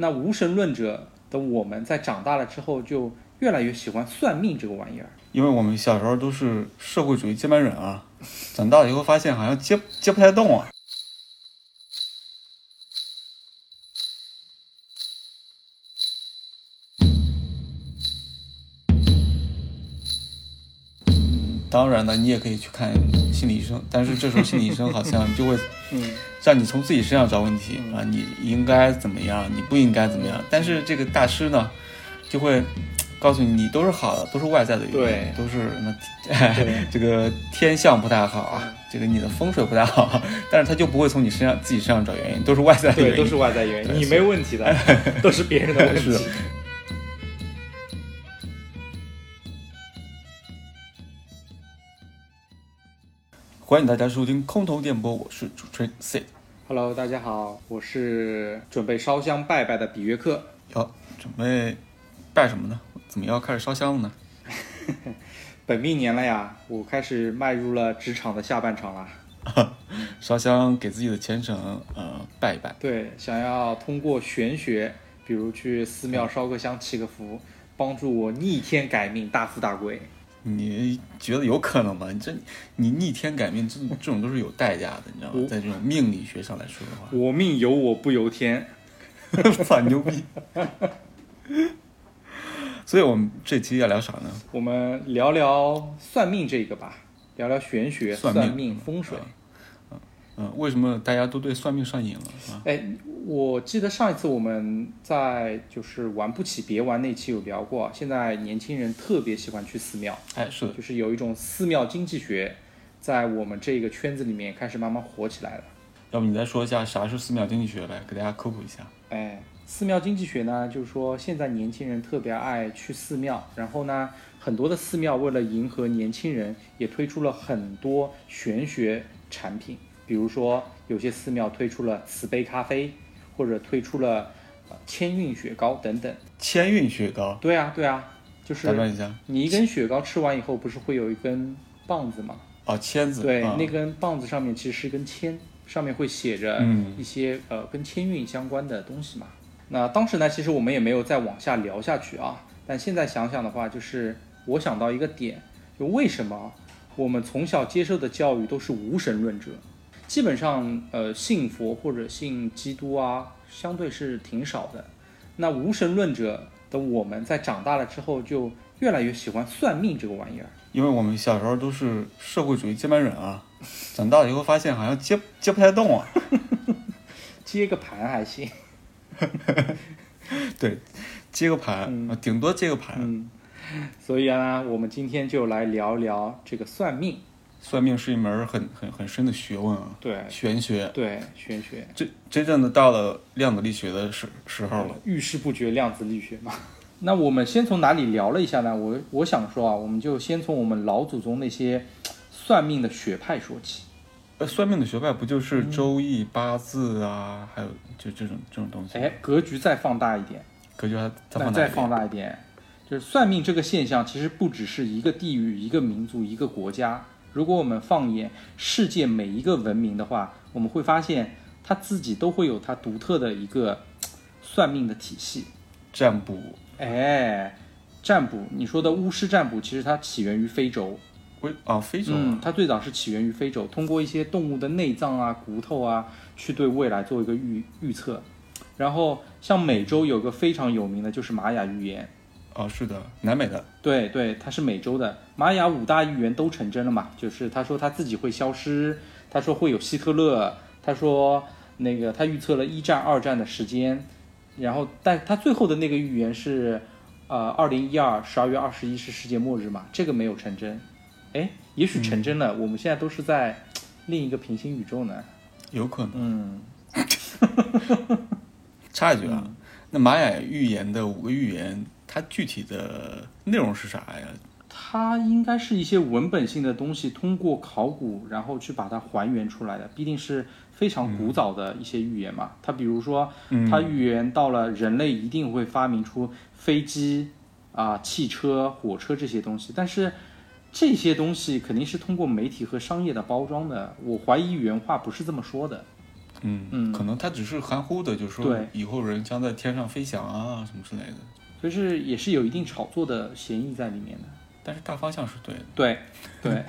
那无神论者的我们在长大了之后，就越来越喜欢算命这个玩意儿。因为我们小时候都是社会主义接班人啊，长大了以后发现好像接接不太动啊。当然了，你也可以去看心理医生，但是这时候心理医生好像就会，嗯，让你从自己身上找问题啊，你应该怎么样，你不应该怎么样。但是这个大师呢，就会告诉你，你都是好的，都是外在的原因，都是什么 这个天象不太好啊，这个你的风水不太好，但是他就不会从你身上自己身上找原因，都是外在的原对，因，都是外在原因，你没问题的，都是别人的问题。是。欢迎大家收听空头电波，我是主持人 C。Hello，大家好，我是准备烧香拜拜的比约克。要准备拜什么呢？怎么要开始烧香了呢？本命年了呀，我开始迈入了职场的下半场了。烧香给自己的前程呃拜一拜。对，想要通过玄学，比如去寺庙烧个香、祈个福，帮助我逆天改命、大富大贵。你觉得有可能吗？你这你逆天改命，这这种都是有代价的，你知道吗？在这种命理学上来说的话，我命由我不由天。操牛逼！所以我们这期要聊啥呢？我们聊聊算命这个吧，聊聊玄学、算算命风水。嗯嗯，为什么大家都对算命上瘾了啊？哎，我记得上一次我们在就是玩不起别玩那期有聊过，现在年轻人特别喜欢去寺庙，哎，是的，就是有一种寺庙经济学，在我们这个圈子里面开始慢慢火起来了。要不你再说一下啥是寺庙经济学呗，给大家科普一下。哎，寺庙经济学呢，就是说现在年轻人特别爱去寺庙，然后呢，很多的寺庙为了迎合年轻人，也推出了很多玄学产品，比如说有些寺庙推出了慈悲咖啡，或者推出了呃千韵雪糕等等。千韵雪糕，对啊，对啊，就是打断一下，你一根雪糕吃完以后，不是会有一根棒子吗？哦，签子，对，啊那根棒子上面其实是一根签，上面会写着嗯一些、呃跟签运相关的东西嘛。那当时呢，其实我们也没有再往下聊下去啊。但现在想想的话，就是我想到一个点，就为什么我们从小接受的教育都是无神论者，基本上呃信佛或者信基督啊，相对是挺少的。那无神论者的我们在长大了之后，就越来越喜欢算命这个玩意儿。因为我们小时候都是社会主义接班人啊，长大了以后发现好像接接不太动啊。接个盘还行。对，接个盘，嗯啊顶多接个盘。嗯，所以啊，我们今天就来聊聊这个算命。算命是一门很很很深的学问啊，对玄学。对，玄学，真真正的到了量子力学的时时候了。遇事不决量子力学嘛。那我们先从哪里聊了一下呢？我我想说啊，我们就先从我们老祖宗那些算命的学派说起。呃，算命的学派不就是周易、八字啊，还有就这种这种东西？哎，格局再放大一点，格局还再那放大再放大一点，就是算命这个现象，其实不只是一个地域、一个民族、一个国家。如果我们放眼世界每一个文明的话，我们会发现它自己都会有它独特的一个算命的体系。占卜，哎，占卜，你说的巫师占卜，其实它起源于非洲。为啊非洲嗯啊，，它最早是起源于非洲，通过一些动物的内脏啊、骨头啊，去对未来做一个预预测。然后像美洲有个非常有名的就是玛雅预言，啊是的，南美的，对对，它是美洲的。玛雅五大预言都成真了嘛？就是他说他自己会消失，他说会有希特勒，他说那个他预测了一战、二战的时间，然后但他最后的那个预言是，呃，二零一二十二月二十一是世界末日嘛？这个没有成真，哎，也许成真了，我们现在都是在另一个平行宇宙呢。有可能。嗯，插一句啊，那玛雅预言的五个预言，它具体的内容是啥呀？它应该是一些文本性的东西，通过考古然后去把它还原出来的，必定是非常古早的一些预言嘛。它比如说，嗯它预言到了人类一定会发明出飞机啊、汽车、火车这些东西，但是这些东西肯定是通过媒体和商业的包装的。我怀疑原话不是这么说的。嗯嗯可能它只是含糊的，就是说对以后人将在天上飞翔啊什么之类的，所以是也是有一定炒作的嫌疑在里面的。但是大方向是对的。对，对。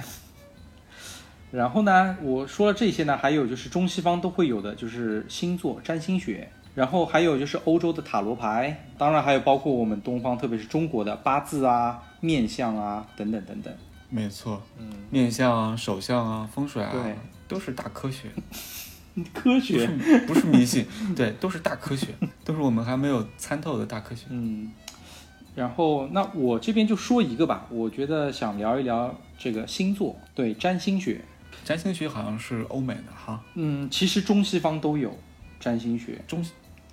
然后呢，我说了这些呢，还有就是中西方都会有的，就是星座、占星学，然后还有就是欧洲的塔罗牌，当然还有包括我们东方，特别是中国的八字啊、面相啊等等等等。没错，嗯，面相啊、手相啊、风水啊，对都是大科学，科学，不是迷信，对，都是大科学，都是我们还没有参透的大科学。嗯。然后，那我这边就说一个吧，我觉得想聊一聊这个星座，对占星学。占星学好像是欧美的哈，嗯，其实中西方都有占星学。中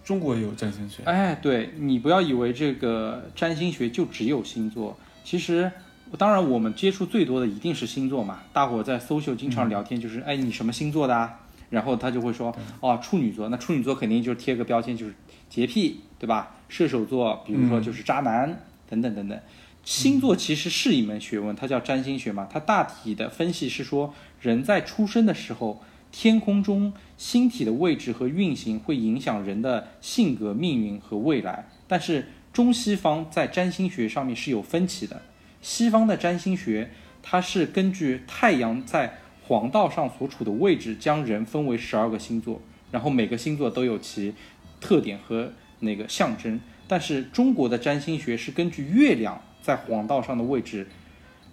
中国也有占星学，哎，对你不要以为这个占星学就只有星座，其实当然我们接触最多的一定是星座嘛。大伙在 social 经常聊天就是，哎，你什么星座的啊？然后他就会说，哦，处女座。那处女座肯定就是贴个标签，就是洁癖，对吧？射手座，比如说就是渣男、等等等等。星座其实是一门学问，它叫占星学嘛。它大体的分析是说，人在出生的时候，天空中星体的位置和运行会影响人的性格、命运和未来。但是中西方在占星学上面是有分歧的。西方的占星学，它是根据太阳在黄道上所处的位置，将人分为十二个星座，然后每个星座都有其特点和那个象征。但是中国的占星学是根据月亮在黄道上的位置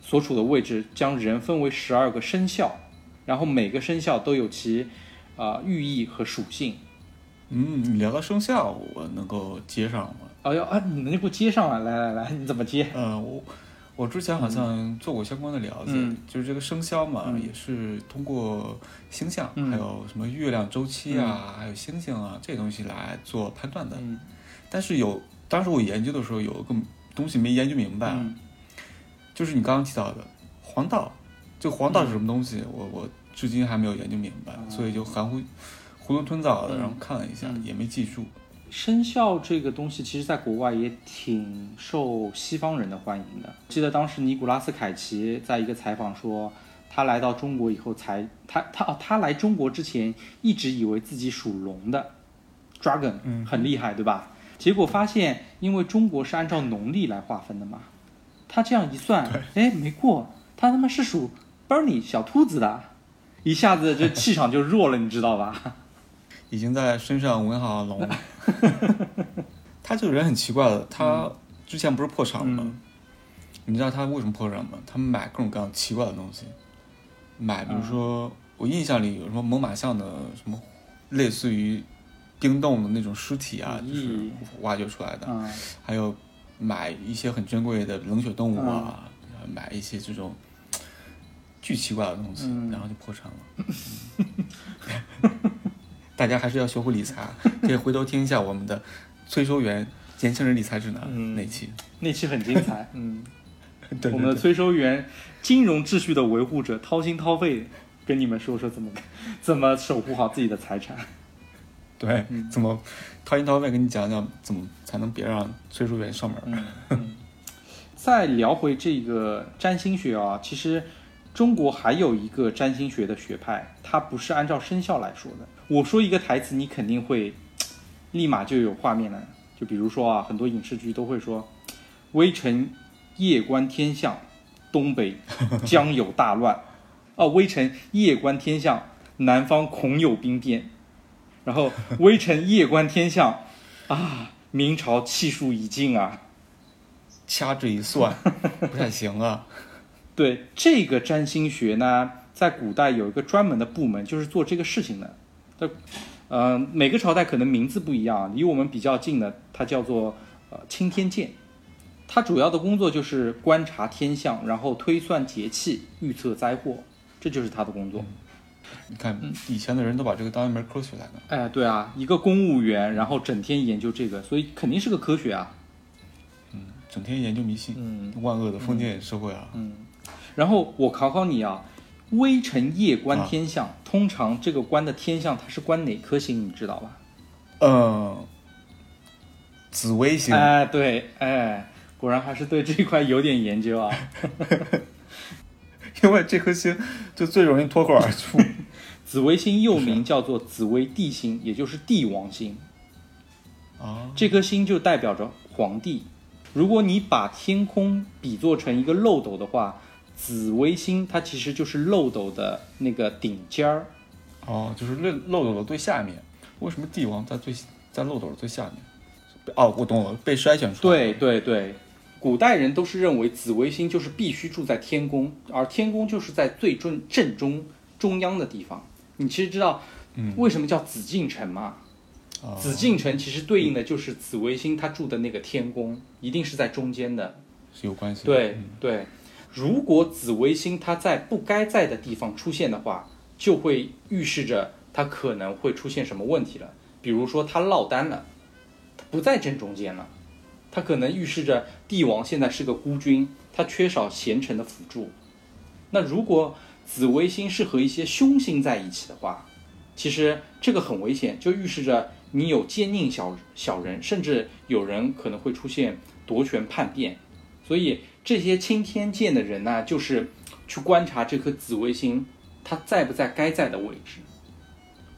所处的位置，将人分为十二个生肖，然后每个生肖都有其啊、呃寓意和属性。嗯，你聊到生肖，我能够接上吗？哎呦啊，你能给我接上啊？来来来，你怎么接？嗯，我我之前好像做过相关的了解，嗯。就是这个生肖嘛，嗯。也是通过星象，嗯。还有什么月亮周期啊，还有星星啊这些东西来做判断的。嗯。但是有当时我研究的时候，有一个东西没研究明白，嗯。就是你刚刚提到的黄道，这个黄道是什么东西？我我至今还没有研究明白，所以就含糊囫囵吞枣的，嗯。然后看了一下，嗯。也没记住。生肖这个东西，其实在国外也挺受西方人的欢迎的。记得当时尼古拉斯凯奇在一个采访说，他来到中国以后才他他哦，他来中国之前一直以为自己属龙的，dragon，嗯很厉害，对吧？结果发现，因为中国是按照农历来划分的嘛，他这样一算，哎，没过，他他妈是属 Bernie 小兔子的，一下子这气场就弱了，你知道吧？已经在身上纹好了龙。他这个人很奇怪的，他之前不是破产了吗？嗯。你知道他为什么破产吗？他们买各种各样奇怪的东西，买比如说、我印象里有什么猛犸象的什么类似于冰冻的那种尸体啊，就是挖掘出来的，嗯。还有买一些很珍贵的冷血动物啊，买一些这种巨奇怪的东西，嗯。然后就破产了。大家还是要学会理财，可以回头听一下我们的催收员年轻人理财指南、嗯那期。那期很精彩，嗯。对我们的催收员，金融秩序的维护者，掏心掏肺跟你们说说怎么怎么守护好自己的财产。对，嗯怎么掏心掏肺跟你讲讲怎么才能别让催收员上门？嗯嗯。再聊回这个占星学啊，其实中国还有一个占星学的学派，它不是按照生肖来说的。我说一个台词，你肯定会 立马就有画面了。就比如说啊，很多影视剧都会说“微臣夜观天象，东北 将有大乱”。哦，微臣夜观天象，南方恐有兵变。然后微臣夜观天象，啊，明朝气数已尽啊。掐指一算，不太行啊。对这个占星学呢，在古代有一个专门的部门，就是做这个事情的。它，呃，每个朝代可能名字不一样，离我们比较近的，它叫做呃钦天监。它主要的工作就是观察天象，然后推算节气，预测灾祸，这就是他的工作。你看，以前的人都把这个当一门科学来的。哎，对啊，一个公务员，然后整天研究这个，所以肯定是个科学啊。嗯，整天研究迷信，嗯万恶的封建社会啊。嗯，然后我考考你啊，微臣夜观天象，通常这个观的天象它是观哪颗星，你知道吧？嗯，紫微星，哎，对，哎，果然还是对这块有点研究啊。因为这颗星就最容易脱口而出。紫微星又名叫做紫微帝星，也就是帝王星。啊，这颗星就代表着皇帝。如果你把天空比作成一个漏斗的话，紫微星它其实就是漏斗的那个顶尖儿。哦，就是漏漏斗的最下面。为什么帝王在最在漏斗的最下面？哦，我懂了，被筛选出来。对对对，古代人都是认为紫微星就是必须住在天宫，而天宫就是在最正正中中央的地方。你其实知道嗯，为什么叫紫禁城吗？哦紫禁城其实对应的就是紫微星它住的那个天宫，一定是在中间的。是有关系的。对嗯对，如果紫微星它在不该在的地方出现的话，就会预示着它可能会出现什么问题了。比如说它落单了，它不在正中间了，它可能预示着帝王现在是个孤军，他缺少贤臣的辅助。那如果紫微星是和一些凶星在一起的话，其实这个很危险，就预示着你有奸佞小小人，甚至有人可能会出现夺权叛变。所以这些钦天监的人呢，就是去观察这颗紫微星，它在不在该在的位置，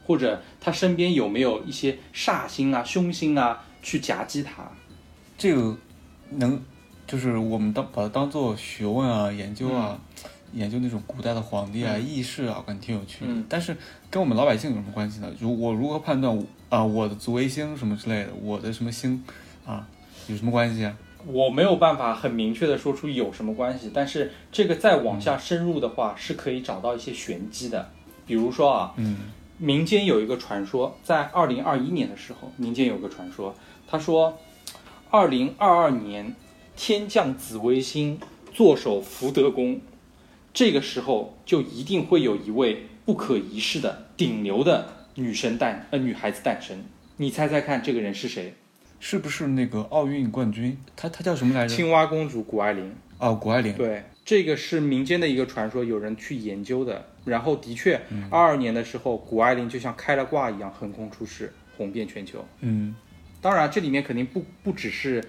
或者他身边有没有一些煞星啊、凶星啊去夹击它。这个能就是我们当把它当做学问啊、研究啊，研究那种古代的皇帝啊、义士啊，我感觉挺有趣的。嗯但是跟我们老百姓有什么关系呢？如我如何判断我啊、我的紫微星什么之类的，我的什么星啊有什么关系啊？我没有办法很明确的说出有什么关系，但是这个再往下深入的话，是可以找到一些玄机的。比如说啊，嗯民间有一个传说，在二零二一年的时候，民间有个传说，他说，二零二二年天降紫微星，坐守福德宫，这个时候就一定会有一位不可一世的顶流的女神诞呃女孩子诞生。你猜猜看，这个人是谁？是不是那个奥运冠军？她她叫什么来着？青蛙公主谷爱凌。哦，谷爱凌。对，这个是民间的一个传说，有人去研究的。然后的确，二二年的时候，谷爱凌就像开了挂一样横空出世，红遍全球。嗯当然，这里面肯定不不只是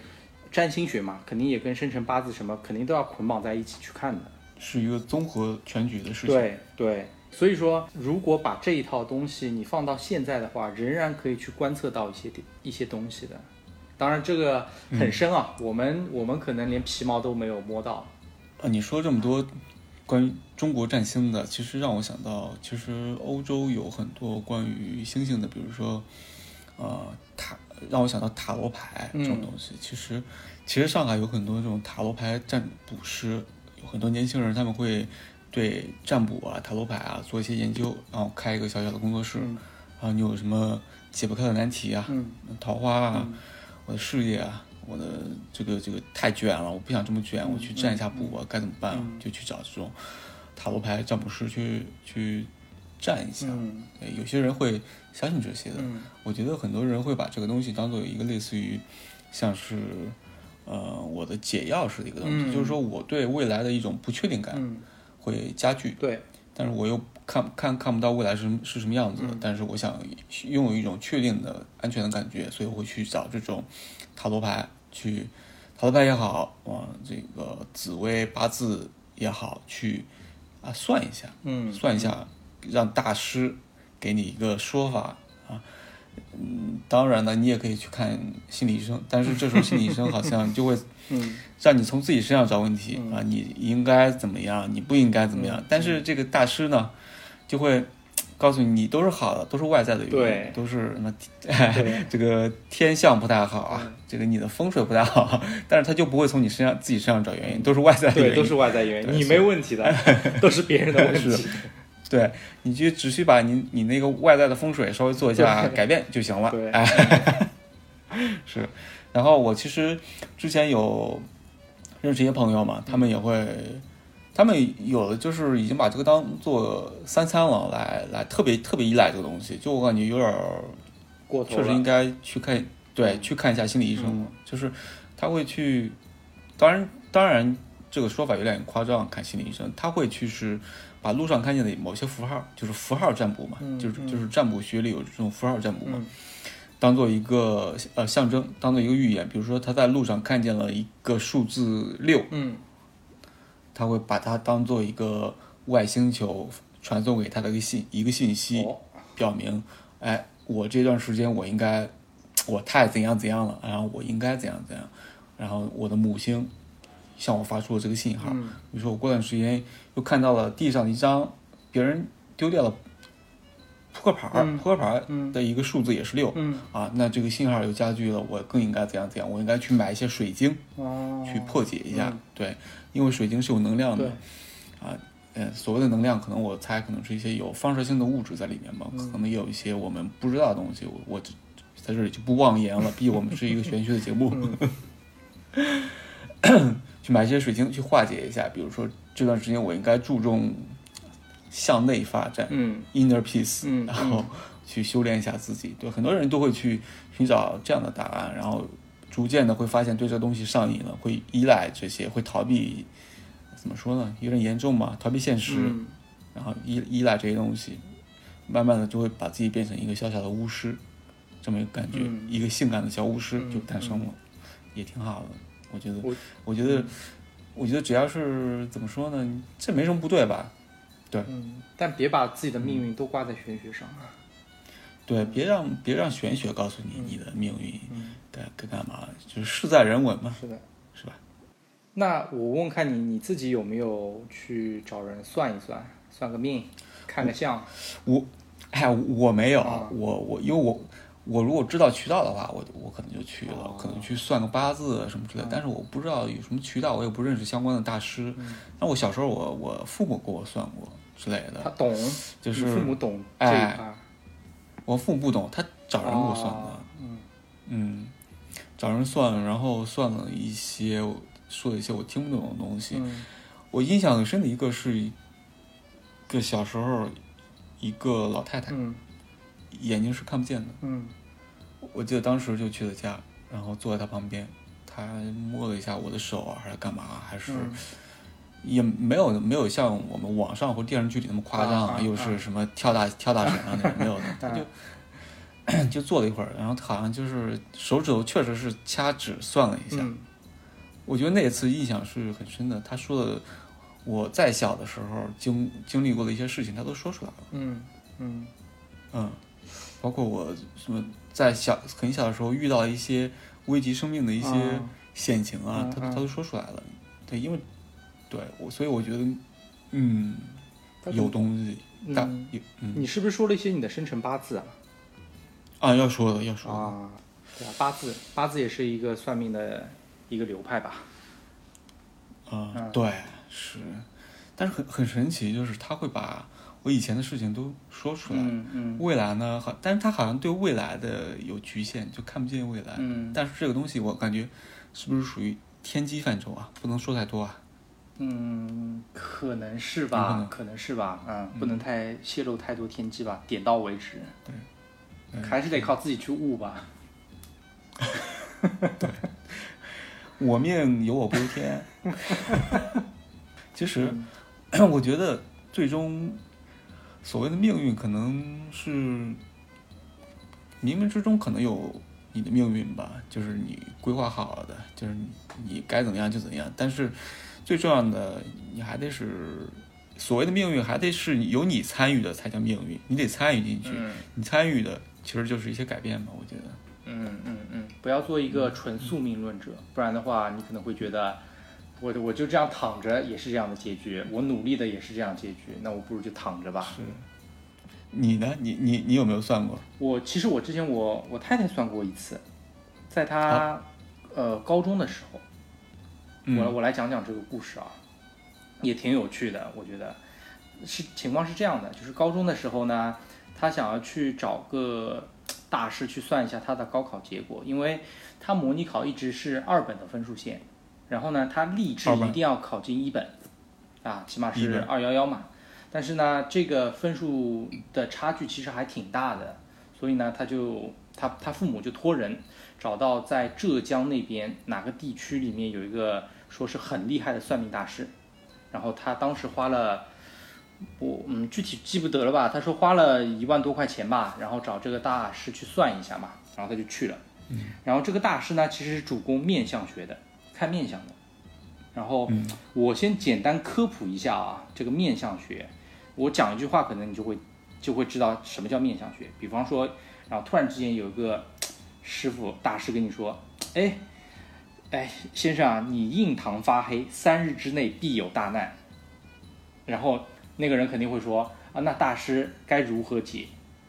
占星学嘛，肯定也跟生辰八字什么，肯定都要捆绑在一起去看的。是一个综合全局的事情。，对对，所以说，如果把这一套东西你放到现在的话，仍然可以去观测到一些点一些东西的。当然，这个很深啊，我们我们可能连皮毛都没有摸到。啊，你说这么多关于中国占星的，其实让我想到，其实欧洲有很多关于星星的，比如说，呃，塔，让我想到塔罗牌这种东西。其实，其实上海有很多这种塔罗牌占卜师，有很多年轻人他们会对占卜啊、塔罗牌啊做一些研究，然后开一个小小的工作室。嗯然后你有什么解不开的难题啊，嗯桃花啊，嗯我的事业啊，我的这个这个太卷了，我不想这么卷，我去占一下卜我，该怎么办就去找这种塔罗牌占卜师去去占一下。嗯。呃有些人会相信这些的，嗯。我觉得很多人会把这个东西当做一个类似于像是呃我的解药式的一个东西，嗯就是说我对未来的一种不确定感嗯，会加剧，对，但是我又看看看不到未来是是什么样子的，嗯但是我想拥有一种确定的安全的感觉，所以我会去找这种塔罗牌去，塔罗牌也好，啊，这个紫薇八字也好，去啊算一下，嗯算一下，让大师给你一个说法啊。嗯，当然呢，你也可以去看心理医生，但是这时候心理医生好像就会 嗯让你从自己身上找问题、嗯啊，你应该怎么样，你不应该怎么样。但是这个大师呢，就会告诉你，你都是好的，都是外在的原因，对都是什么哎这个天象不太好啊，这个你的风水不太好，但是他就不会从你身上自己身上找原因，都是外在的原对，因，都是外在原因，你没问题的，都是别人的问题。对，你就只需把你你那个外在的风水稍微做一下改变就行了。对哎，是。然后我其实之前有认识一些朋友嘛，他们也会，他们有的就是已经把这个当做三餐了，来来特别特别依赖这个东西，就我感觉有点儿过头确实应，该去看，对，嗯去看一下心理医生嗯。就是他会去，当然，当然这个说法有点夸张，看心理医生，他会去是把路上看见的某些符号，就是符号占卜嘛，就是就是占卜学里有这种符号占卜嘛，嗯。当做一个呃象征，当做一个预言。比如说他在路上看见了一个数字六，嗯他会把它当做一个外星球传送给他的一个信一个信息，哦，表明，哎，我这段时间我应该，我太怎样怎样了，然后我应该怎样怎样，然后我的母星向我发出了这个信号。嗯比如说我过段时间又看到了地上一张别人丢掉了扑克牌扑克牌的一个数字也是六、嗯啊，那这个信号又加剧了，我更应该怎样怎样，我应该去买一些水晶哦，去破解一下，嗯对，因为水晶是有能量的，啊，呃，所谓的能量，可能我猜可能是一些有放射性的物质在里面吧，嗯可能也有一些我们不知道的东西，我我这在这里就不妄言了，毕竟我们是一个玄学的节目，去买一些水晶去化解一下，比如说这段时间我应该注重向内发展、嗯 inner peace，、嗯然后去修炼一下自己，对，很多人都会去寻找这样的答案，然后逐渐的会发现对这个东西上瘾了，会依赖这些，会逃避，怎么说呢？有点严重吧，逃避现实，嗯然后依依赖这些东西，慢慢的就会把自己变成一个小小的巫师，这么一个感觉，嗯一个性感的小巫师嗯就诞生了，也挺好的。我觉得，我我觉得，我觉得只要是怎么说呢，这没什么不对吧？对，但别把自己的命运都挂在玄学上啊。对，别让别让玄学告诉你你的命运嗯，该该干嘛，就是事在人为嘛，是的。是吧？那我问问看你，你自己有没有去找人算一算，算个命，看个相？我，哎，我没有，啊我我因为我我如果知道渠道的话，我我可能就去了，哦可能去算个八字什么之类的。但是我不知道有什么渠道，我也不认识相关的大师。那我小时候我我父母给我算过之类的，他懂，就是父母懂这一哎块儿。我父母不懂，他找人给我算的。哦嗯嗯，找人算，然后算了一些，说了一些我听不懂的东西。嗯我印象很深的一个是一个小时候一个老太太，嗯眼睛是看不见的。嗯我记得当时就去了家，然后坐在她旁边，她摸了一下我的手啊，还是干嘛，还是、嗯也没有没有像我们网上或电视剧里那么夸张啊啊又是什么跳大跳大神啊那种没有的，他就就坐了一会儿，然后好像就是手指头确实是掐指算了一下，嗯我觉得那一次印象是很深的。他说的我在小的时候经经历过的一些事情，他都说出来了。嗯嗯嗯，包括我什么在小很小的时候遇到一些危及生命的一些啊险情啊，他他都说出来了。对，因为对我，所以我觉得，嗯，有东西，大嗯有嗯你是不是说了一些你的生辰八字啊？啊，要说的要说的，啊，对啊，八字八字也是一个算命的一个流派吧？啊，嗯对是，但是很很神奇，就是他会把我以前的事情都说出来。嗯嗯未来呢，好，但是他好像对未来的有局限，就看不见未来。嗯但是这个东西我感觉是不是属于天机范畴啊？不能说太多啊。嗯，可能是吧，能可能是吧，嗯，不能太泄露太多天机吧，点到为止，对还是得靠自己去悟吧。对我命由我不由天。其实，我觉得最终所谓的命运，可能是冥冥之中可能有你的命运吧，就是你规划好了的，就是你你该怎么样就怎么样。但是最重要的，你还得是所谓的命运，还得是有你参与的才叫命运，你得参与进去。嗯你参与的其实就是一些改变吧，我觉得。嗯嗯嗯，不要做一个纯宿命论者，不然的话，你可能会觉得，我我就这样躺着也是这样的结局，我努力的也是这样结局，那我不如就躺着吧。是。你呢？你你你有没有算过？我其实我之前我我太太算过一次，在她、呃高中的时候，嗯我我来讲讲这个故事啊，也挺有趣的，我觉得。是情况是这样的，就是高中的时候呢，他想要去找个大师去算一下他的高考结果，因为他模拟考一直是二本的分数线，然后呢，他立志一定要考进一本，啊，起码是二幺幺嘛。但是呢，这个分数的差距其实还挺大的，所以呢，他就他他父母就托人找到在浙江那边哪个地区里面有一个说是很厉害的算命大师，然后他当时花了我嗯具体记不得了吧，他说花了一万多块钱吧，然后找这个大师去算一下嘛，然后他就去了，然后这个大师呢其实是主攻面相学的，看面相的，然后我先简单科普一下啊，这个面相学。我讲一句话，可能你就会就会知道什么叫面相学。比方说，然后突然之间有一个师傅大师跟你说，哎，哎，先生啊，你印堂发黑，三日之内必有大难。然后那个人肯定会说啊，那大师该如何解？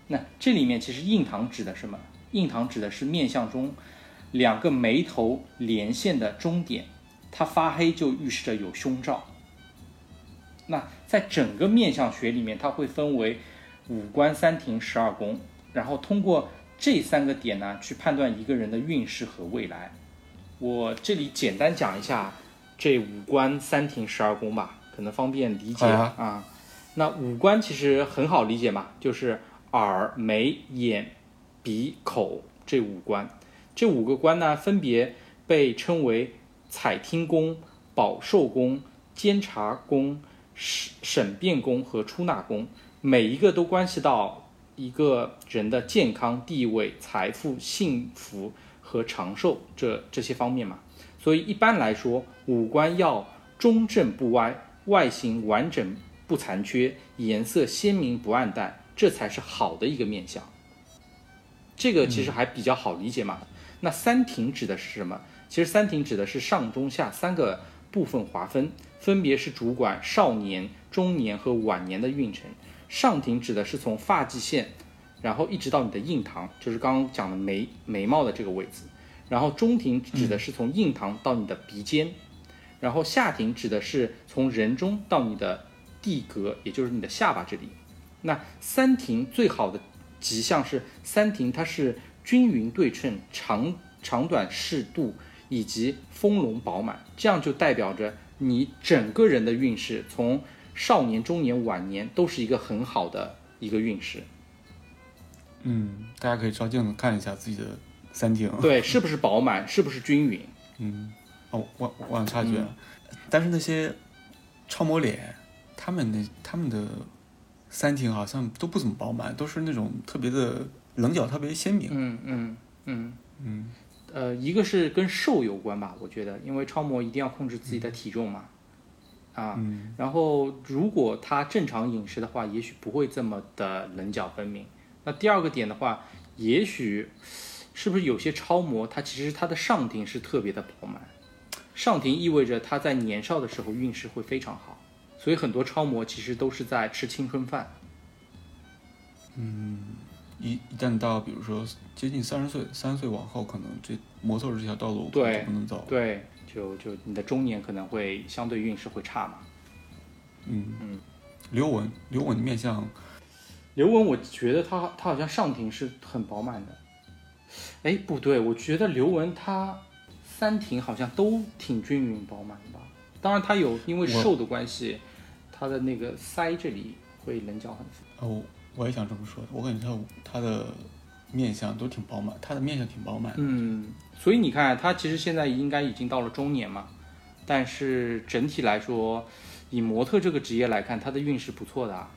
那这里面其实印堂指的什么？印堂指的是面相中两个眉头连线的中点，它发黑就预示着有凶兆。那在整个面相学里面，它会分为五官、三庭、十二宫，然后通过这三个点呢，去判断一个人的运势和未来。我这里简单讲一下这五官、三庭、十二宫吧，可能方便理解啊。那五官其实很好理解嘛，就是耳、眉、眼、鼻、口这五官。这五个官呢，分别被称为采听宫、保寿宫、监察宫、审审辩宫和出纳宫，每一个都关系到一个人的健康、地位、财富、幸福和长寿这这些方面嘛。所以一般来说，五官要中正不歪，外形完整不残缺，颜色鲜明不暗淡，这才是好的一个面相。这个其实还比较好理解嘛。那三庭指的是什么？其实三庭指的是上中下三个部分划分，分别是主管少年、中年和晚年的运程。上庭指的是从发际线，然后一直到你的印堂，就是刚刚讲的眉眉毛的这个位置。然后中庭指的是从印堂到你的鼻尖，然后下庭指的是从人中到你的地格，也就是你的下巴这里。那三庭最好的吉象是三庭，它是均匀对称、长长短适度以及丰隆饱满，这样就代表着你整个人的运势，从少年、中年、晚年都是一个很好的一个运势。嗯，大家可以照镜子看一下自己的三庭。对，是不是饱满？是不是均匀？嗯，哦，我我插一句了，但是那些超模脸，他们的他们的三庭好像都不怎么饱满，都是那种特别的棱角特别鲜明。嗯嗯嗯。嗯呃，一个是跟瘦有关吧，我觉得，因为超模一定要控制自己的体重嘛，啊，嗯然后如果他正常饮食的话，也许不会这么的棱角分明。那第二个点的话，也许是不是有些超模，它其实它的上庭是特别的饱满，上庭意味着他在年少的时候运势会非常好，所以很多超模其实都是在吃青春饭。嗯一一旦到比如说接近三十岁，三十岁往后，可能这模特这条道路可能对就不能走。对，就就你的中年可能会相对运势会差嘛。嗯嗯，刘雯，刘雯的面相，刘雯，我觉得她她好像上庭是很饱满的。哎，不对，我觉得刘雯她三庭好像都挺均匀饱满的吧。当然，她有因为瘦的关系，她的那个腮这里会棱角很深。哦，我也想这么说，我感觉她她的面相都挺饱满，她的面相挺饱满的。嗯，所以你看，她其实现在应该已经到了中年嘛，但是整体来说，以模特这个职业来看，她的运势不错的啊。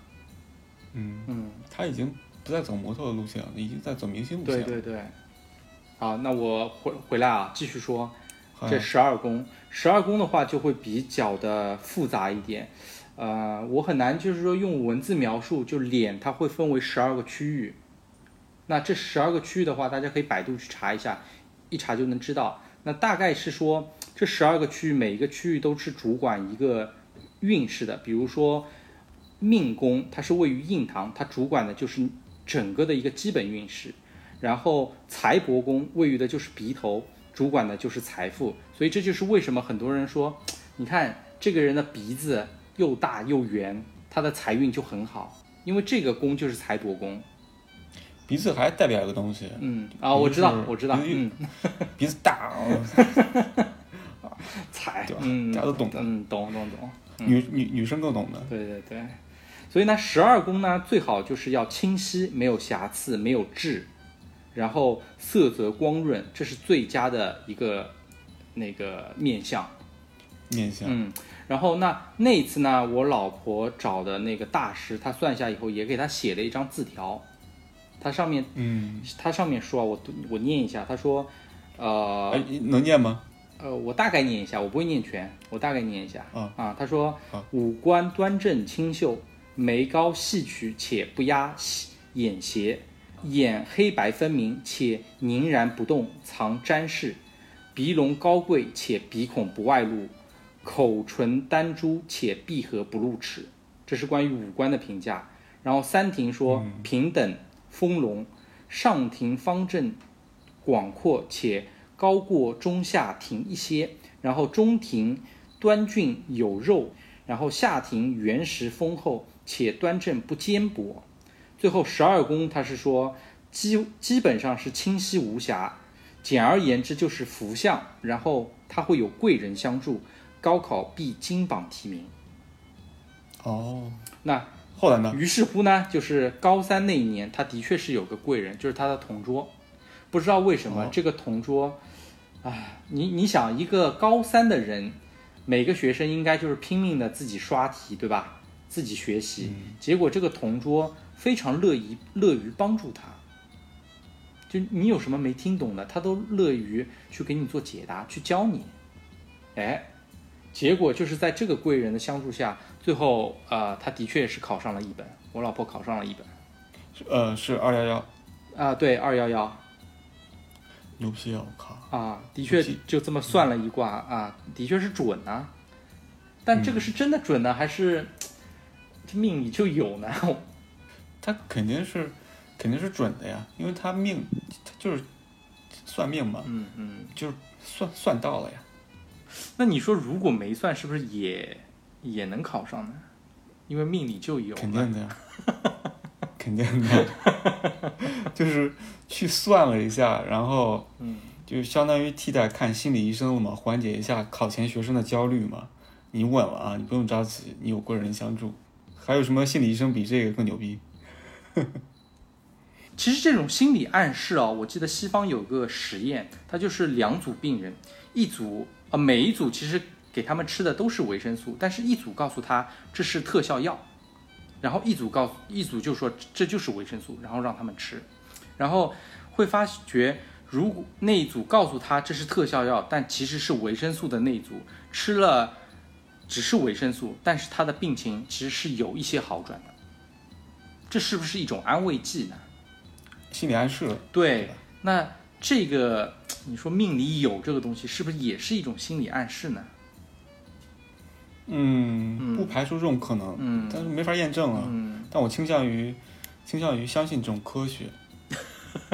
嗯，嗯，他已经不再走模特的路线了，已经在走明星路线了。对对对。好，那我回回来啊，继续说。这十二宫，十二宫的话就会比较的复杂一点，呃，我很难就是说用文字描述，就脸它会分为十二个区域，那这十二个区域的话，大家可以百度去查一下，一查就能知道。那大概是说这十二个区域，每一个区域都是主管一个运势的，比如说命宫，它是位于印堂，它主管的就是整个的一个基本运势。然后财帛宫位于的就是鼻头，主管的就是财富，所以这就是为什么很多人说，你看这个人的鼻子又大又圆，他的财运就很好，因为这个宫就是财帛宫。鼻子还代表一个东西，嗯啊，我知道，我知道，嗯，鼻子大，哦 财对吧，嗯，大家都懂的嗯，懂懂懂。女女女生更懂的。对对对，所以呢，十二宫呢最好就是要清晰，没有瑕疵，没有痣，然后色泽光润，这是最佳的一个那个面相。面相，嗯，然后那那一次呢，我老婆找的那个大师，他算下以后也给他写了一张字条，他上面嗯，他上面说啊，我我念一下，他说，呃哎，能念吗？呃，我大概念一下，我不会念全，我大概念一下。啊啊，他说好五官端正清秀，眉高细曲且不压眼斜，眼黑白分明且凝然不动，藏瞻视。鼻隆高贵且鼻孔不外露，口唇丹珠且闭合不露齿。这是关于五官的评价。然后三庭说平等丰隆，上庭方正广阔且高过中下庭一些。然后中庭端峻有肉，然后下庭圆实丰厚且端正不坚薄。最后十二宫他是说基基本上是清晰无瑕。简而言之就是福相，然后他会有贵人相助，高考必金榜题名。哦，那后来呢？于是乎呢，就是高三那一年，他的确是有个贵人，就是他的同桌。不知道为什么这个同桌，啊，你你想一个高三的人，每个学生应该就是拼命的自己刷题，对吧？自己学习，结果这个同桌非常乐意乐于帮助他。就你有什么没听懂的，他都乐于去给你做解答，去教你。哎，结果就是在这个贵人的相助下，最后呃，他的确是考上了一本，我老婆考上了一本。呃，是二幺幺。啊，对，二幺幺。牛批啊！我靠。啊，的确就这么算了一卦啊，的确是准啊。但这个是真的准呢，还是这命里就有呢？他肯定是。肯定是准的呀，因为他命，他就是算命嘛，嗯嗯，就是算算到了呀。那你说如果没算，是不是也也能考上呢？因为命里就有。肯定的呀，肯定的，就是去算了一下，然后，嗯，就相当于替代看心理医生了嘛，缓解一下考前学生的焦虑嘛。你稳了啊，你不用着急，你有贵人相助。还有什么心理医生比这个更牛逼？其实这种心理暗示啊，我记得西方有个实验，它就是两组病人，一组啊每一组其实给他们吃的都是维生素，但是一组告诉他这是特效药，然后一组告诉一组就说这就是维生素，然后让他们吃，然后会发觉如果那一组告诉他这是特效药，但其实是维生素的那一组吃了只是维生素，但是他的病情其实是有一些好转的，这是不是一种安慰剂呢？心理暗示，对，那这个你说命里有这个东西，是不是也是一种心理暗示呢？嗯，不排除这种可能，嗯，但是没法验证啊。嗯，但我倾向于倾向于相信这种科学。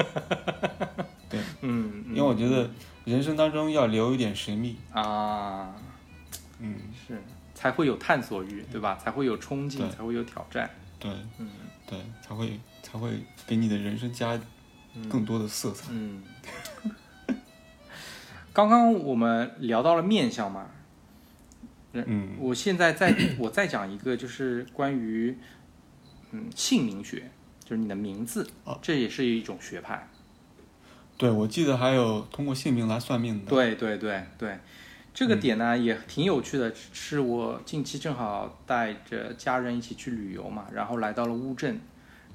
对，嗯，因为我觉得人生当中要留一点神秘。啊，嗯，是才会有探索欲，对吧？才会有冲劲，才会有挑战。对，嗯，对，才会才会给你的人生加更多的色彩。嗯，刚刚我们聊到了面相嘛，嗯，我现在再 我再讲一个，就是关于嗯姓名学，就是你的名字，这也是一种学派。对，我记得还有通过姓名来算命的。对对对对。这个点呢也挺有趣的，是我近期正好带着家人一起去旅游嘛，然后来到了乌镇，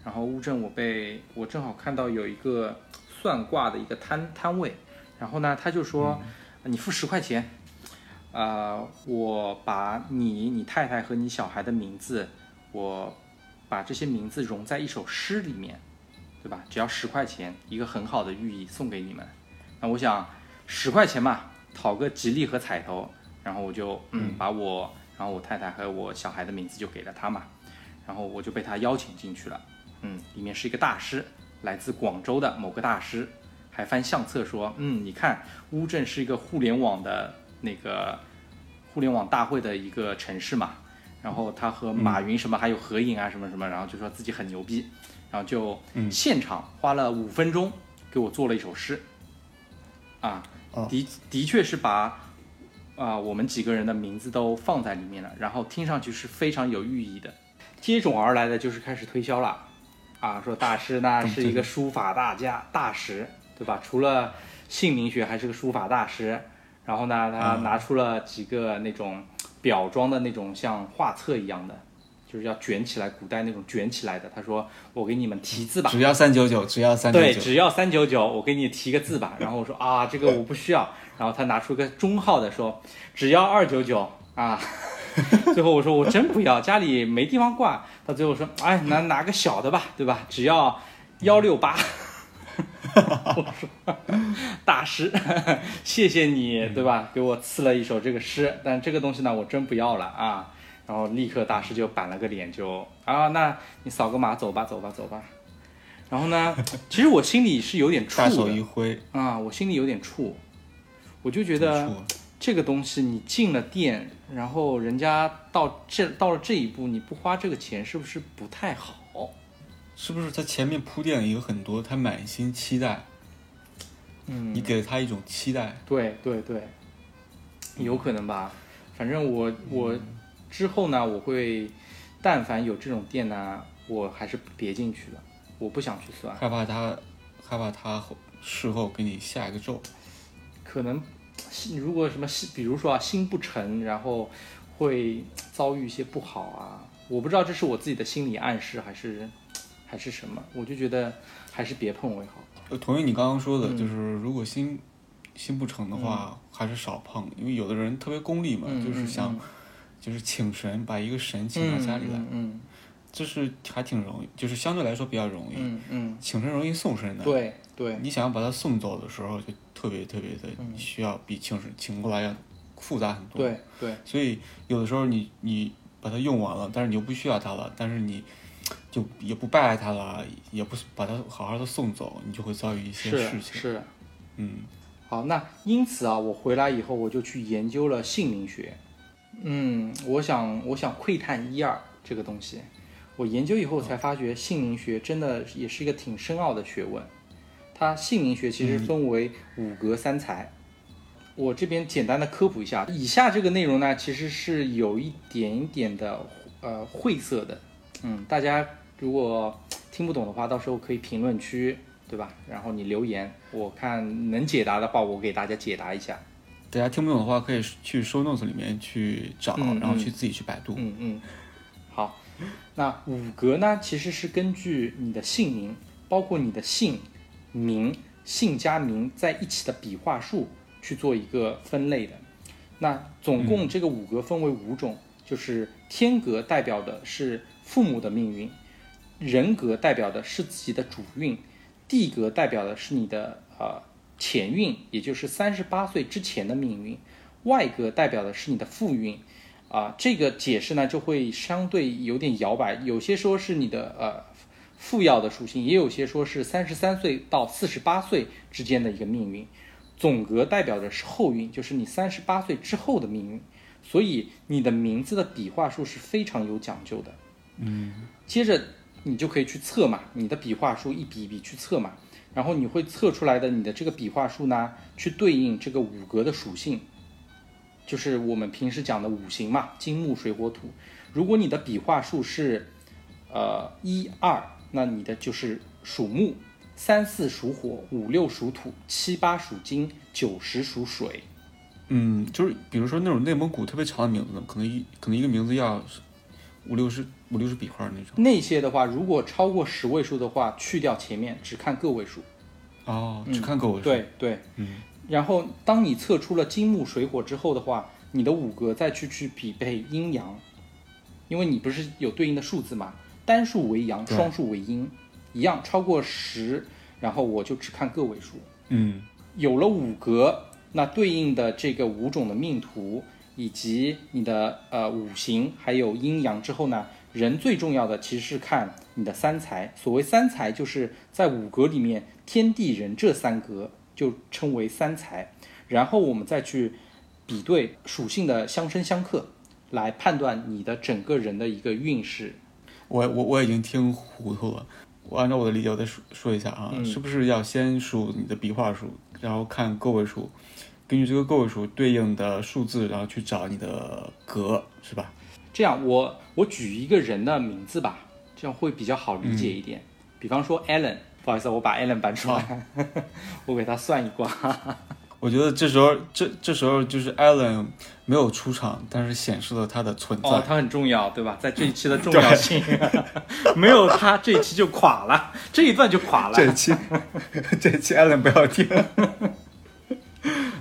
然后乌镇我被我正好看到有一个算卦的一个摊摊位，然后呢他就说你付十块钱，啊，我把你、你太太和你小孩的名字，我把这些名字融在一首诗里面，对吧？只要十块钱，一个很好的寓意送给你们。那我想十块钱嘛。讨个吉利和彩头，然后我就嗯把我，然后我太太和我小孩的名字就给了他嘛，然后我就被他邀请进去了，嗯，里面是一个大师，来自广州的某个大师，还翻相册说，嗯，你看乌镇是一个互联网的那个互联网大会的一个城市嘛，然后他和马云什么还有合影啊什么什么，然后就说自己很牛逼，然后就现场花了五分钟给我做了一首诗，啊。的的确是把啊我们几个人的名字都放在里面了，然后听上去是非常有寓意的。接踵而来的就是开始推销了，啊，说大师呢是一个书法大家大师，对吧？除了姓名学，还是个书法大师。然后呢，他拿出了几个那种表装的那种像画册一样的。就是要卷起来，古代那种卷起来的。他说：“我给你们题字吧，只要三九九，只要三九九，对，只要三九九，我给你提个字吧。”然后我说：“啊，这个我不需要。”然后他拿出个中号的说：“只要二九九啊。”最后我说我真不要，家里没地方挂。他最后说，哎，拿拿个小的吧，对吧？只要幺六八。我说大师，谢谢你，对吧？给我赐了一首这个诗，但这个东西呢，我真不要了啊。然后立刻大师就板了个脸，就啊，那你扫个码走吧，走吧，走吧。然后呢，其实我心里是有点大手一怵挥，的啊，我心里有点怵，我就觉得这个东西你进了店，然后人家到这到了这一步，你不花这个钱是不是不太好？是不是他前面铺垫了有很多，他满心期待，嗯。你给了他一种期待，对对对，有可能吧。反正我我之后呢，我会，但凡有这种店呢，我还是别进去了，我不想去算。害怕他，害怕他后事后给你下一个咒。可能心如果什么心，比如说啊，心不诚，然后会遭遇一些不好啊。我不知道这是我自己的心理暗示还是还是什么，我就觉得还是别碰为好。我同意你刚刚说的，嗯就是如果心心不诚的话，还是少碰，因为有的人特别功利嘛，嗯就是想嗯就是请神，把一个神请到家里来，嗯这是还挺容易，就是相对来说比较容易。嗯嗯请神容易送神嗯，难。对对，你想要把他送走的时候，就特别特别的嗯需要比请神请过来要复杂很多。对对，所以有的时候你你把它用完了，但是你又不需要它了，但是你就也不拜爱它了，也不把它好好的送走，你就会遭遇一些事情。是。嗯，好，那因此啊，我回来以后我就去研究了姓名学。嗯，我想我想窥探一二这个东西。我研究以后才发觉，姓名学真的也是一个挺深奥的学问。它姓名学其实分为五格三才。我这边简单的科普一下，以下这个内容呢，其实是有一点点的呃晦涩的。嗯，大家如果听不懂的话，到时候可以评论区，对吧？然后你留言，我看能解答的话，我给大家解答一下。大家听不懂的话，可以去 show notes 里面去找，嗯然后去自己去百度。嗯嗯，好，那五格呢，其实是根据你的姓名，包括你的姓名、姓加名在一起的笔画数去做一个分类的。那总共这个五格分为五种，就是天格代表的是父母的命运，人格代表的是自己的主运，地格代表的是你的呃前运，也就是三十八岁之前的命运，外格代表的是你的副运。啊，这个解释呢就会相对有点摇摆，有些说是你的呃副要的属性，也有些说是三十三岁到四十八岁之间的一个命运。总格代表的是后运，就是你三十八岁之后的命运。所以你的名字的笔画数是非常有讲究的。嗯，接着你就可以去测嘛，你的笔画数一笔一笔去测嘛，然后你会测出来的你的这个笔画数呢，去对应这个五格的属性，就是我们平时讲的五行嘛，金木水火土。如果你的笔画数是呃一二，那你的就是属木；三四属火，五六属土，七八属金，九十属水。嗯，就是比如说那种内蒙古特别长的名字，可能一可能一个名字要五六十五六十笔画那种。那些的话，如果超过十位数的话，去掉前面，只看个位数。哦，只看个位数。，对对，嗯，然后当你测出了金木水火之后的话，你的五格再去去匹配阴阳，因为你不是有对应的数字嘛，单数为阳，双数为阴，一样超过十，然后我就只看个位数。嗯有了五格，那对应的这个五种的命图以及你的呃五行还有阴阳之后呢，人最重要的其实是看你的三才。所谓三才，就是在五格里面，天地人这三格就称为三才。然后我们再去比对属性的相生相克，来判断你的整个人的一个运势。我我我已经听糊涂了。我按照我的理解，我再说说一下啊，是不是要先数你的笔画数，然后看个位数，根据这个个位数对应的数字，然后去找你的格，是吧？这样，我我举一个人的名字吧，这样会比较好理解一点。比方说 Allen，不好意思，我把 Allen 搬出来，我给他算一卦。我觉得这时候这这时候就是 Allen 没有出场，但是显示了他的存在。哦，他很重要，对吧？在这一期的重 要性，没有他，这一期就垮了，这一段就垮了。这一期这一期 Allen 不要听。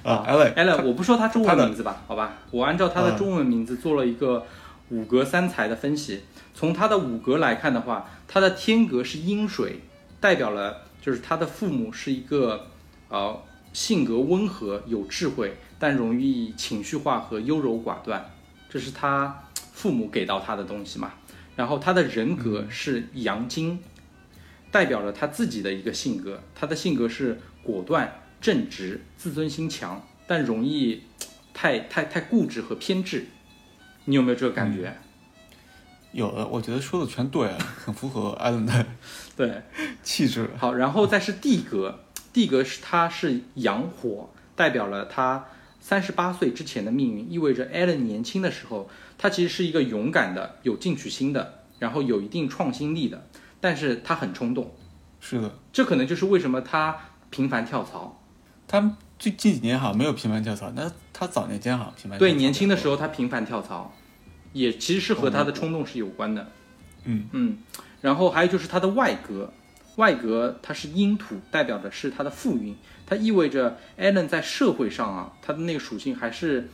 啊，Allen，Allen，我不说他中文名字吧，好吧，我按照他的嗯。中文名字做了一个五格三才的分析。从他的五格来看的话，他的天格是阴水，代表了就是他的父母是一个呃性格温和、有智慧，但容易情绪化和优柔寡断，这是他父母给到他的东西嘛。然后他的人格是阳金，代表了他自己的一个性格，他的性格是果断、正直、自尊心强，但容易太太太固执和偏执。你有没有这个感觉？有的，我觉得说的全对，很符合 Allen 的 对，气质。好，然后再是地格，地格是它是阳火，代表了他三十八岁之前的命运，意味着 Allen 年轻的时候，他其实是一个勇敢的、有进取心的，然后有一定创新力的，但是他很冲动，是的，这可能就是为什么他频繁跳槽。他最近几年好像没有频繁跳槽，那他早年间好像频繁。对，年轻的时候他频繁跳槽，也其实是和他的冲动是有关的。嗯嗯，然后还有就是他的外格，外格它是阴土，代表的是他的富运，它意味着 Allen 在社会上啊，他的那个属性还是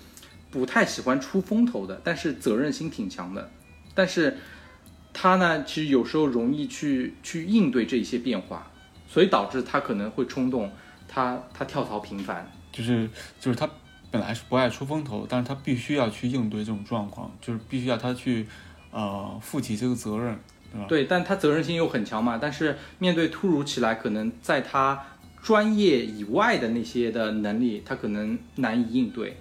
不太喜欢出风头的，但是责任心挺强的。但是他呢，其实有时候容易去去应对这一些变化，所以导致他可能会冲动，他他跳槽频繁。就是就是他本来是不爱出风头，但是他必须要去应对这种状况，就是必须要他去呃负起这个责任，对吧？对，但他责任心又很强嘛。但是面对突如其来，可能在他专业以外的那些的能力，他可能难以应对，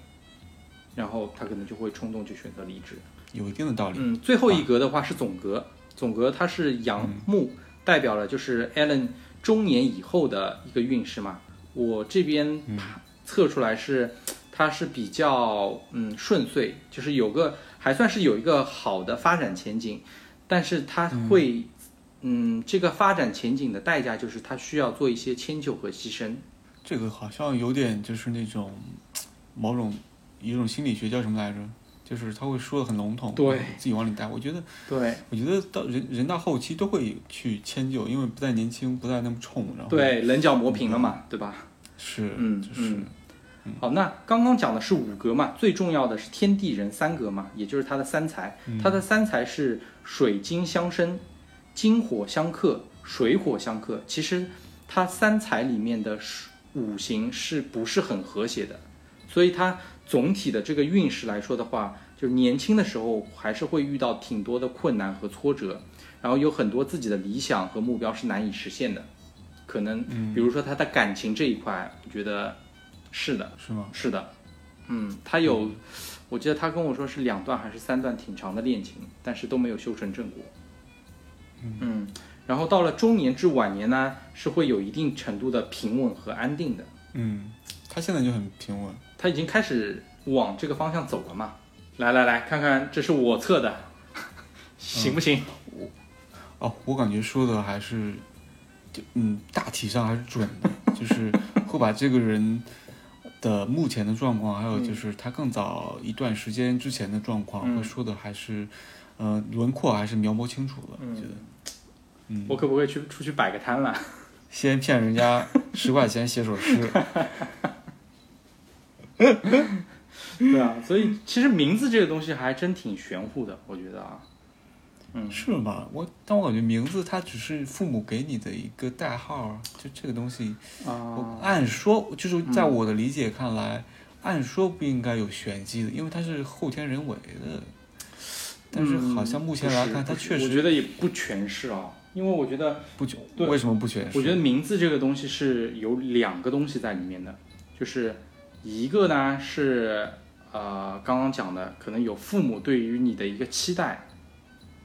然后他可能就会冲动去选择离职。有一定的道理。嗯，最后一格的话是总格，总格它是阳木，代表了就是 Allen 中年以后的一个运势嘛。我这边测出来是，它是比较嗯顺遂，就是有个还算是有一个好的发展前景，但是它会嗯这个发展前景的代价就是它需要做一些迁就和牺牲。这个好像有点就是那种某种一种心理学叫什么来着？就是他会说的很笼统，对，自己往里带。我觉得，对我觉得到人人到后期都会去迁就，因为不再年轻，不再那么冲，然后对，棱角磨平了嘛，对吧？是，嗯就是嗯好，那刚刚讲的是五格嘛，最重要的是天地人三格嘛，也就是它的三才。它的三才是水金相生，金火相克，水火相克。其实它三才里面的水五行是不是很和谐的？所以它总体的这个运势来说的话，就是年轻的时候还是会遇到挺多的困难和挫折，然后有很多自己的理想和目标是难以实现的。可能比如说他的感情这一块，我觉得是的，是吗？是的，嗯，他有，我记得他跟我说是两段还是三段挺长的恋情，但是都没有修成正果。嗯，然后到了中年至晚年呢，是会有一定程度的平稳和安定的。嗯，他现在就很平稳。他已经开始往这个方向走了嘛。来来来看看，这是我测的，行不行？哦，我感觉说的还是，就嗯，大体上还是准的，就是会把这个人的目前的状况，还有就是他更早一段时间之前的状况，嗯会说的还是，呃，轮廓还是描摹清楚了。我觉得，嗯，我可不可以去出去摆个摊了？先骗人家十块钱写首诗，对啊，所以其实名字这个东西还真挺玄乎的，我觉得啊。嗯，是吗？我但我感觉名字它只是父母给你的一个代号啊，就这个东西，我啊，按说就是在我的理解看来，按说不应该有玄机的，因为它是后天人为的。但是好像目前来看，它确实我觉得也不全是啊，因为我觉得，不全。为什么不全是？我觉得名字这个东西是有两个东西在里面的，就是一个呢是呃刚刚讲的，可能有父母对于你的一个期待，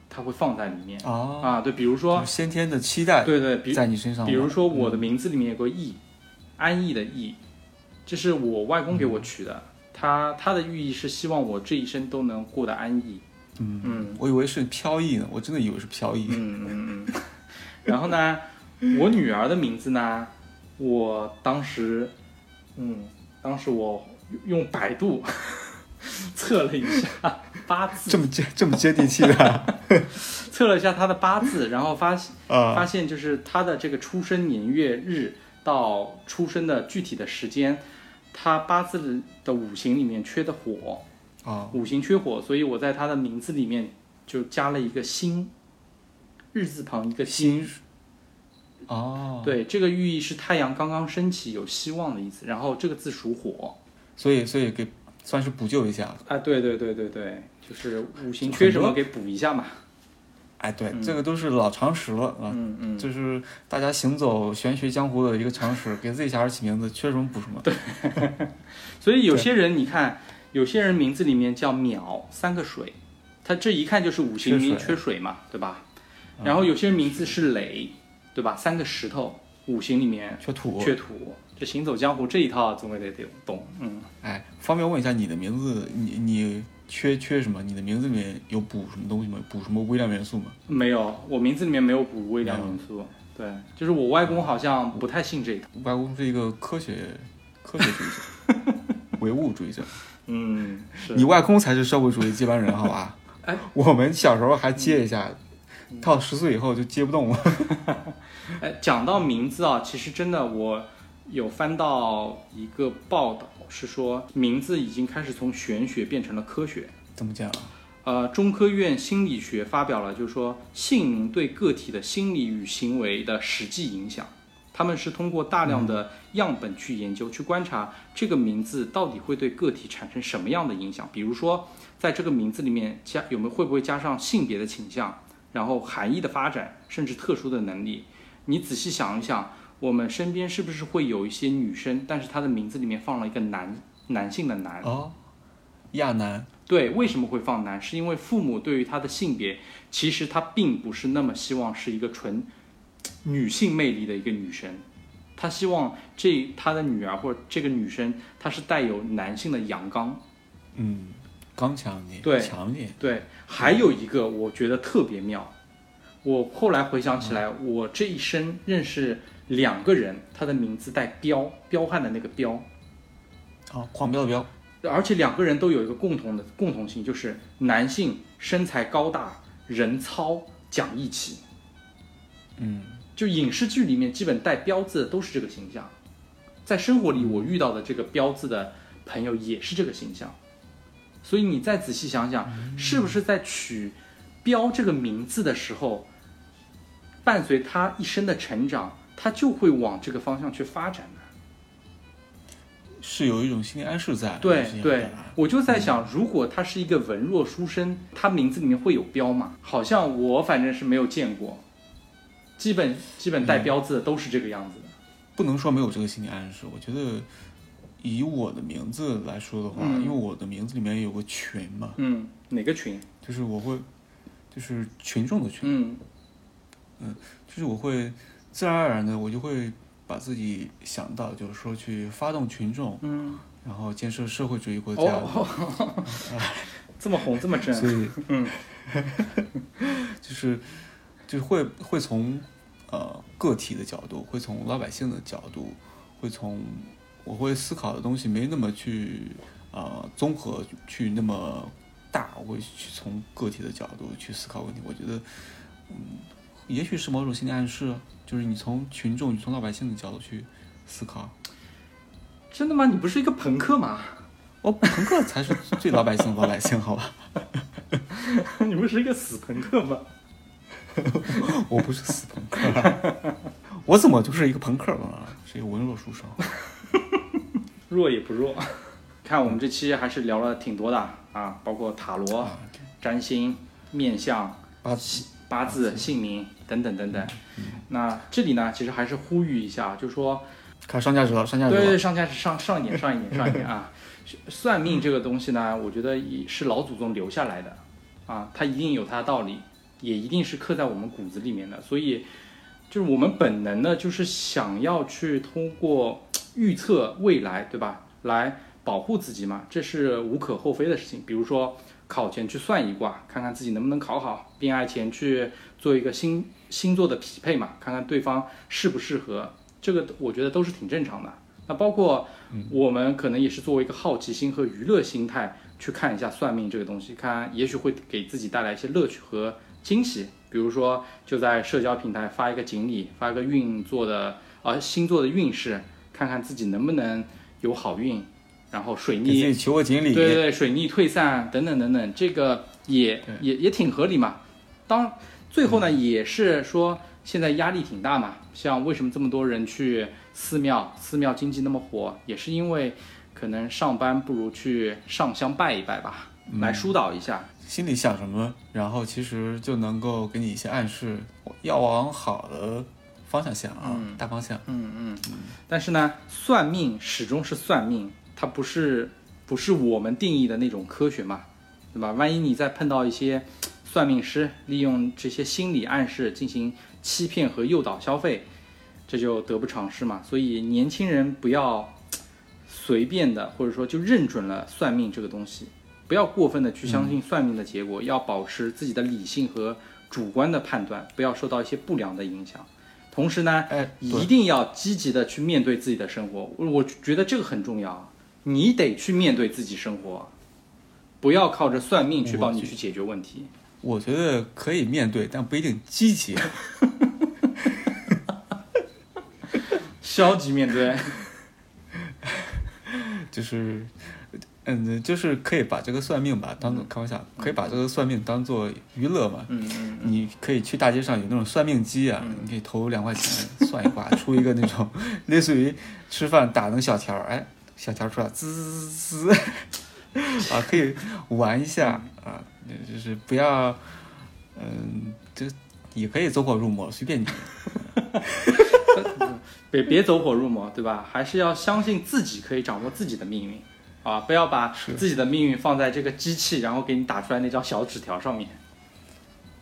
他会放在里面啊，啊，对，比如说先天的期待对对，比在你身上。比如说我的名字里面有个义，安逸的逸，这是我外公给我取的，他他的寓意是希望我这一生都能过得安逸。嗯嗯我以为是飘逸呢，我真的以为是飘逸。嗯嗯嗯。然后呢，我女儿的名字呢，我当时，嗯，当时我用百度 测了一下八字，这么接这么接地气的。测了一下他的八字，然后发现啊。发现就是他的这个出生年月日到出生的具体的时间，他八字的五行里面缺的火，啊，五行缺火，所以我在他的名字里面就加了一个辛，日字旁一个辛。哦，对，这个寓意是太阳刚刚升起，有希望的意思。然后这个字属火，所以所以给算是补救一下。啊，对对对对对，就是五行缺什么给补一下嘛。哎，对，这个都是老常识了啊，嗯嗯，就是大家行走玄学江湖的一个常识，给自己小孩起名字，缺什么补什么。对，所以有些人你看，有些人名字里面叫淼，三个水，他这一看就是五行里面缺水嘛，对吧？然后有些人名字是磊，对吧？三个石头，五行里面缺土，缺土。这行走江湖这一套总归得得懂，嗯。哎，方便问一下你的名字，你你。缺缺什么？你的名字里面有补什么东西吗？补什么微量元素吗？没有，我名字里面没有补微量元素。对，就是我外公好像不太信这套。外公是一个科学科学主义者，唯物主义者。嗯，是你外公才是社会主义接班人，好吧？哎，我们小时候还接一下，到十岁以后就接不动了。哎，讲到名字啊，其实真的我有翻到一个报道。是说名字已经开始从玄学变成了科学，怎么讲？呃，中科院心理学发表了，就是说姓名对个体的心理与行为的实际影响。他们是通过大量的样本去研究，去观察这个名字到底会对个体产生什么样的影响。比如说，在这个名字里面加有没有会不会加上性别的倾向，然后含义的发展，甚至特殊的能力。你仔细想一想。我们身边是不是会有一些女生，但是她的名字里面放了一个男，男性的男哦，亚男。对，为什么会放男？是因为父母对于她的性别，其实她并不是那么希望是一个纯女性魅力的一个女生，她希望这她的女儿或者这个女生，她是带有男性的阳刚，嗯，刚强点，对，强烈。对，还有一个我觉得特别妙，我后来回想起来，我这一生认识。两个人，他的名字带彪，彪悍的那个彪，啊，狂飙的彪，而且两个人都有一个共同的共同性，就是男性身材高大，人糙，讲义气。嗯，就影视剧里面基本带彪字的都是这个形象，在生活里我遇到的这个彪字的朋友也是这个形象，所以你再仔细想想，是不是在取彪这个名字的时候，伴随他一生的成长？他就会往这个方向去发展呢，是有一种心理暗示在。对对，我就在想，如果他是一个文弱书生，他名字里面会有标吗？好像我反正是没有见过，基本基本带标字的都是这个样子的。不能说没有这个心理暗示，我觉得以我的名字来说的话，因为我的名字里面有个群嘛。嗯，哪个群？就是我会，就是群众的群。嗯嗯，就是我会。自然而然的，我就会把自己想到，就是说去发动群众，嗯，然后建设社会主义国家。哦，这么红，这么正。所以，嗯，就是，就是会会从呃个体的角度，会从老百姓的角度，会从我会思考的东西没那么去呃综合去那么大，我会去从个体的角度去思考问题。我觉得，嗯，也许是某种心理暗示。就是你从群众、你从老百姓的角度去思考，真的吗？你不是一个朋克吗？我朋克才是最老百姓的老百姓，好吧？你不是一个死朋克吗？我不是死朋克，我怎么就是一个朋克了？是一个文弱书生，弱也不弱。看我们这期还是聊了挺多的啊，包括塔罗、占星、面相、八字、八字、姓名。等等等等，那这里呢，其实还是呼吁一下，就是说，看上价值了，上价值了，对对，上价值上上一点，上一点，上一点啊！算命这个东西呢，我觉得也是老祖宗留下来的，啊，它一定有它的道理，也一定是刻在我们骨子里面的，所以就是我们本能的，就是想要去通过预测未来，对吧，来保护自己嘛，这是无可厚非的事情。比如说考前去算一卦，看看自己能不能考好；恋爱前去做一个星星座的匹配嘛，看看对方适不适合，这个我觉得都是挺正常的。那包括我们可能也是作为一个好奇心和娱乐心态去看一下算命这个东西，看也许会给自己带来一些乐趣和惊喜。比如说就在社交平台发一个锦鲤，发一个运作的啊星座的运势，看看自己能不能有好运，然后水逆，求个锦鲤。对对对，水逆退散等等等等，这个也也也挺合理嘛。当最后呢，也是说现在压力挺大嘛。像为什么这么多人去寺庙，寺庙经济那么火，也是因为可能上班不如去上香拜一拜吧，来疏导一下。心里想什么，然后其实就能够给你一些暗示，要往好的方向性啊，嗯大方向。嗯嗯，但是呢，算命始终是算命，它不是不是我们定义的那种科学嘛，对吧？万一你再碰到一些算命师利用这些心理暗示进行欺骗和诱导消费，这就得不偿失嘛。所以年轻人不要随便的，或者说就认准了算命这个东西，不要过分的去相信算命的结果，要保持自己的理性和主观的判断，不要受到一些不良的影响。同时呢，哎，一，定要积极的去面对自己的生活，我我觉得这个很重要，你得去面对自己生活，不要靠着算命去帮你去解决问题。我觉得可以面对，但不一定积极。消极面对，就是，嗯，就是可以把这个算命吧当做开玩笑，可以把这个算命当做娱乐嘛。嗯嗯你可以去大街上有那种算命机啊，你可以投两块钱算一卦，出一个那种类似于吃饭打那个小条儿，哎，小条儿出来滋滋滋滋，啊，可以玩一下啊，就是不要，嗯，就也可以走火入魔，随便你。别别走火入魔，对吧？还是要相信自己可以掌握自己的命运，啊，不要把自己的命运放在这个机器，然后给你打出来那张小纸条上面。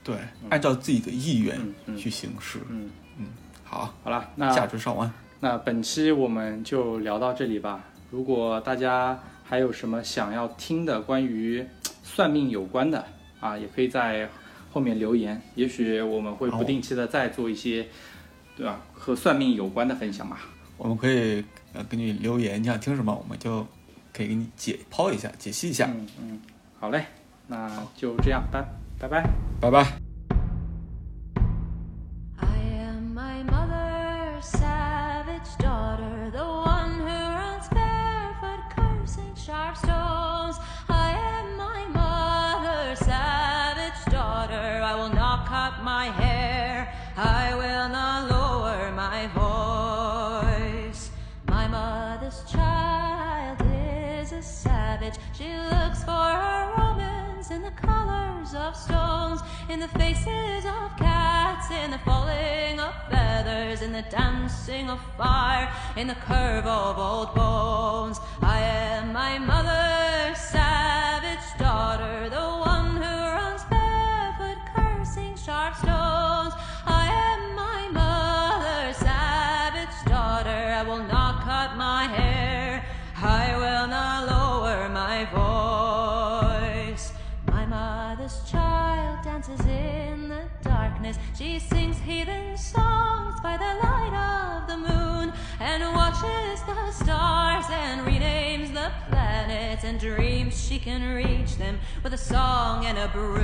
对，按照自己的意愿去行事。嗯嗯，好，好了，那价值上万。那本期我们就聊到这里吧。如果大家还有什么想要听的关于算命有关的啊，也可以在后面留言，也许我们会不定期的再做一些，对吧？和算命有关的分享吧。我们可以呃给你留言，你想听什么，我们就可以给你解剖一下、解析一下。嗯嗯，好嘞，那就这样，拜拜拜。拜拜。I of stones, in the faces of cats, in the falling of feathers, in the dancing of fire, in the curve of old bones. I am my mother's savage daughter, the one and dreams she can reach them with a song and a broom.